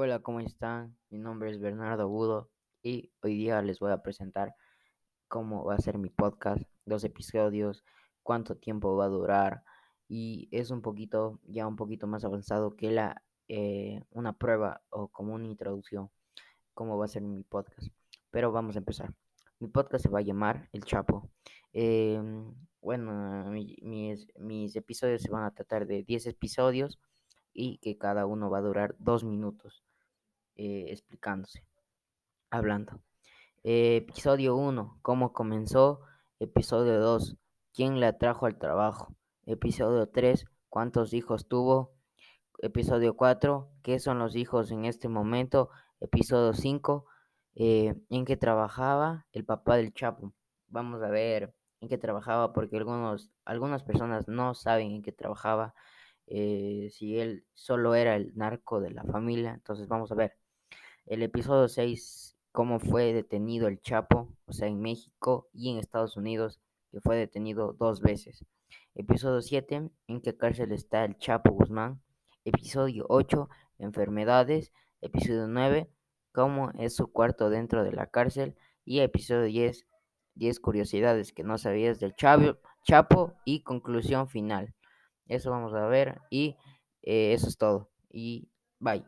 Hola, ¿cómo están? Mi nombre es Bernardo Agudo y hoy día les voy a presentar cómo va a ser mi podcast, dos episodios, cuánto tiempo va a durar y es un poquito, ya un poquito más avanzado que la eh, una prueba o como una introducción, cómo va a ser mi podcast. Pero vamos a empezar. Mi podcast se va a llamar El Chapo. Em, bueno, mi- mis, mis episodios se van a tratar de 10 episodios y que cada uno va a durar dos minutos eh, explicándose, hablando. Eh, episodio 1, ¿cómo comenzó? Episodio 2, ¿quién le atrajo al trabajo? Episodio 3, ¿cuántos hijos tuvo? Episodio 4, ¿qué son los hijos en este momento? Episodio 5, eh, ¿en qué trabajaba el papá del Chapo? Vamos a ver en qué trabajaba porque algunos, algunas personas no saben en qué trabajaba, eh, si él solo era el narco de la familia, entonces vamos a ver. El episodio 6, cómo fue detenido el Chapo, o sea, en México y en Estados Unidos, que fue detenido dos veces. Episodio 7, en qué cárcel está el Chapo Guzmán. Episodio 8, enfermedades. Episodio 9, cómo es su cuarto dentro de la cárcel. Y episodio 10, 10 curiosidades que no sabías del Chapo, Chapo y conclusión final. Eso vamos a ver y eh, eso es todo. Y bye.